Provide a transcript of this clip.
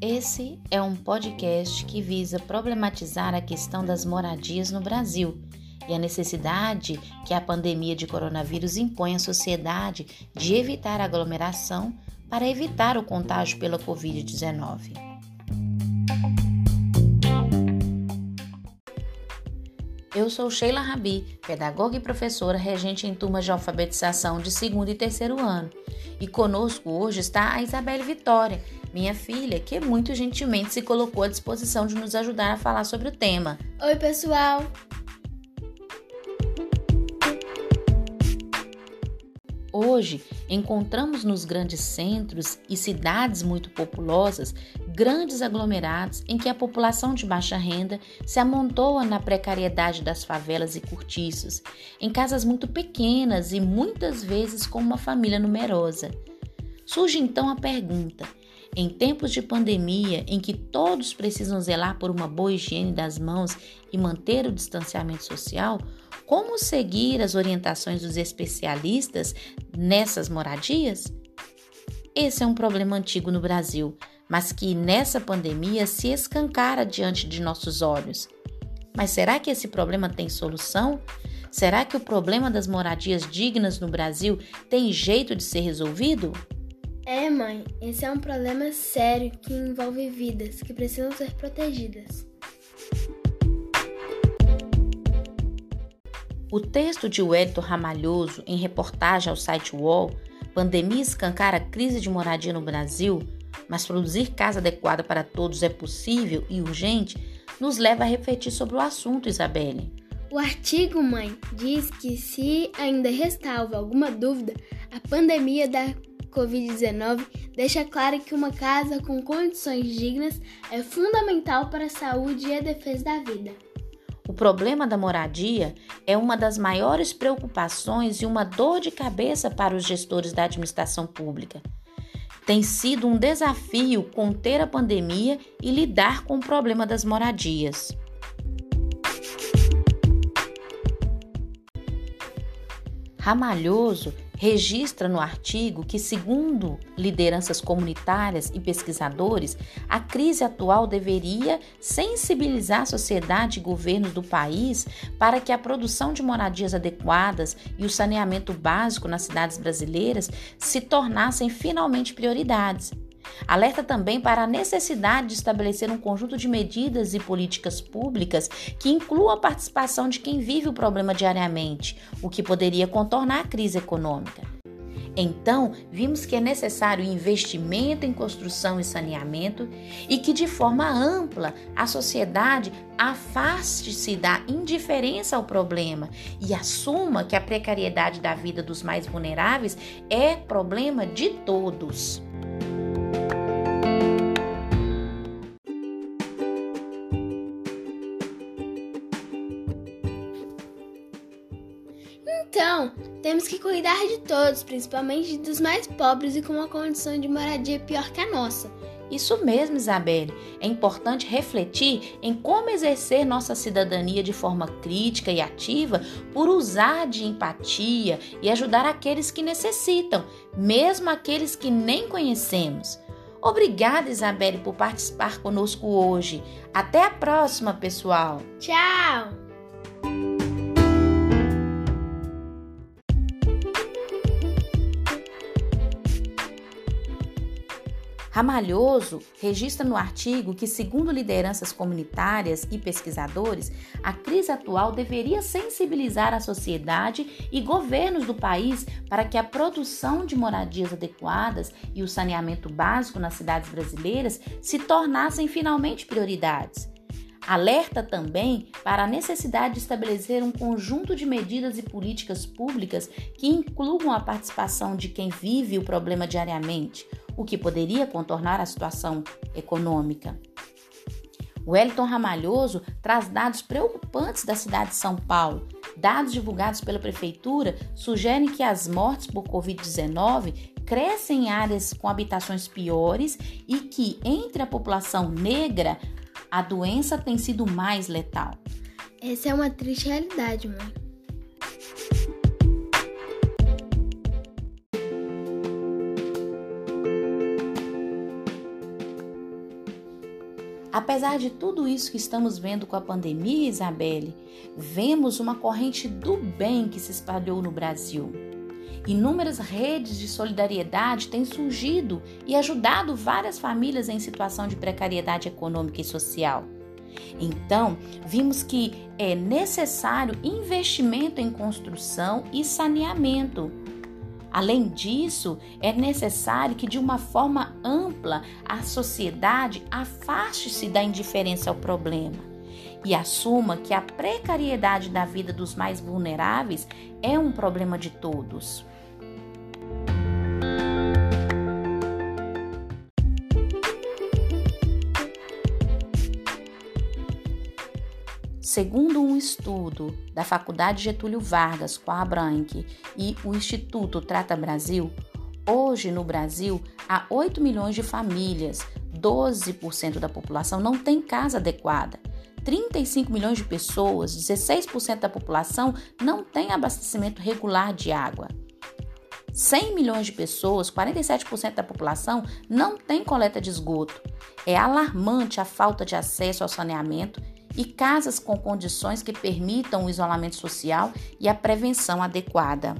Esse é um podcast que visa problematizar a questão das moradias no Brasil e a necessidade que a pandemia de coronavírus impõe à sociedade de evitar aglomeração para evitar o contágio pela Covid-19. Eu sou Sheila Rabi, pedagoga e professora regente em turmas de alfabetização de segundo e terceiro ano. E conosco hoje está a Isabelle Vitória, minha filha, que muito gentilmente se colocou à disposição de nos ajudar a falar sobre o tema. Oi, pessoal! Hoje, encontramos nos grandes centros e cidades muito populosas grandes aglomerados em que a população de baixa renda se amontoa na precariedade das favelas e cortiços, em casas muito pequenas e muitas vezes com uma família numerosa. Surge então a pergunta: em tempos de pandemia, em que todos precisam zelar por uma boa higiene das mãos e manter o distanciamento social, como seguir as orientações dos especialistas nessas moradias? Esse é um problema antigo no Brasil, mas que nessa pandemia se escancara diante de nossos olhos. Mas será que esse problema tem solução? Será que o problema das moradias dignas no Brasil tem jeito de ser resolvido? É, mãe, esse é um problema sério que envolve vidas que precisam ser protegidas. O texto de Wellington Ramalhoso, em reportagem ao site UOL, Pandemia escancara a crise de moradia no Brasil, mas produzir casa adequada para todos é possível e urgente, nos leva a refletir sobre o assunto, Isabelle. O artigo, mãe, diz que se ainda restava alguma dúvida, a pandemia da Covid-19 deixa claro que uma casa com condições dignas é fundamental para a saúde e a defesa da vida. O problema da moradia é uma das maiores preocupações e uma dor de cabeça para os gestores da administração pública. Tem sido um desafio conter a pandemia e lidar com o problema das moradias. Ramalhoso registra no artigo que, segundo lideranças comunitárias e pesquisadores, a crise atual deveria sensibilizar a sociedade e governos do país para que a produção de moradias adequadas e o saneamento básico nas cidades brasileiras se tornassem finalmente prioridades. Alerta também para a necessidade de estabelecer um conjunto de medidas e políticas públicas que incluam a participação de quem vive o problema diariamente, o que poderia contornar a crise econômica. Então, vimos que é necessário investimento em construção e saneamento e que, de forma ampla, a sociedade afaste-se da indiferença ao problema e assuma que a precariedade da vida dos mais vulneráveis é problema de todos. Então, temos que cuidar de todos, principalmente dos mais pobres e com uma condição de moradia pior que a nossa. Isso mesmo, Isabelle. É importante refletir em como exercer nossa cidadania de forma crítica e ativa por usar de empatia e ajudar aqueles que necessitam, mesmo aqueles que nem conhecemos. Obrigada, Isabelle, por participar conosco hoje. Até a próxima, pessoal. Tchau! Ramalhoso registra no artigo que, segundo lideranças comunitárias e pesquisadores, a crise atual deveria sensibilizar a sociedade e governos do país para que a produção de moradias adequadas e o saneamento básico nas cidades brasileiras se tornassem finalmente prioridades. Alerta também para a necessidade de estabelecer um conjunto de medidas e políticas públicas que incluam a participação de quem vive o problema diariamente, o que poderia contornar a situação econômica. Wellington Ramalhoso traz dados preocupantes da cidade de São Paulo. Dados divulgados pela prefeitura sugerem que as mortes por Covid-19 crescem em áreas com habitações piores e que, entre a população negra, a doença tem sido mais letal. Essa é uma triste realidade, mãe. Apesar de tudo isso que estamos vendo com a pandemia, Isabelle, vemos uma corrente do bem que se espalhou no Brasil. Inúmeras redes de solidariedade têm surgido e ajudado várias famílias em situação de precariedade econômica e social. Então, vimos que é necessário investimento em construção e saneamento. Além disso, é necessário que, de uma forma ampla, a sociedade afaste-se da indiferença ao problema e assuma que a precariedade da vida dos mais vulneráveis é um problema de todos. Segundo um estudo da Faculdade Getúlio Vargas com a Abranque e o Instituto Trata Brasil, hoje no Brasil há 8 milhões de famílias, 12% da população não tem casa adequada. 35 milhões de pessoas, 16% da população, não tem abastecimento regular de água. 100 milhões de pessoas, 47% da população, não tem coleta de esgoto. É alarmante a falta de acesso ao saneamento e casas com condições que permitam o isolamento social e a prevenção adequada.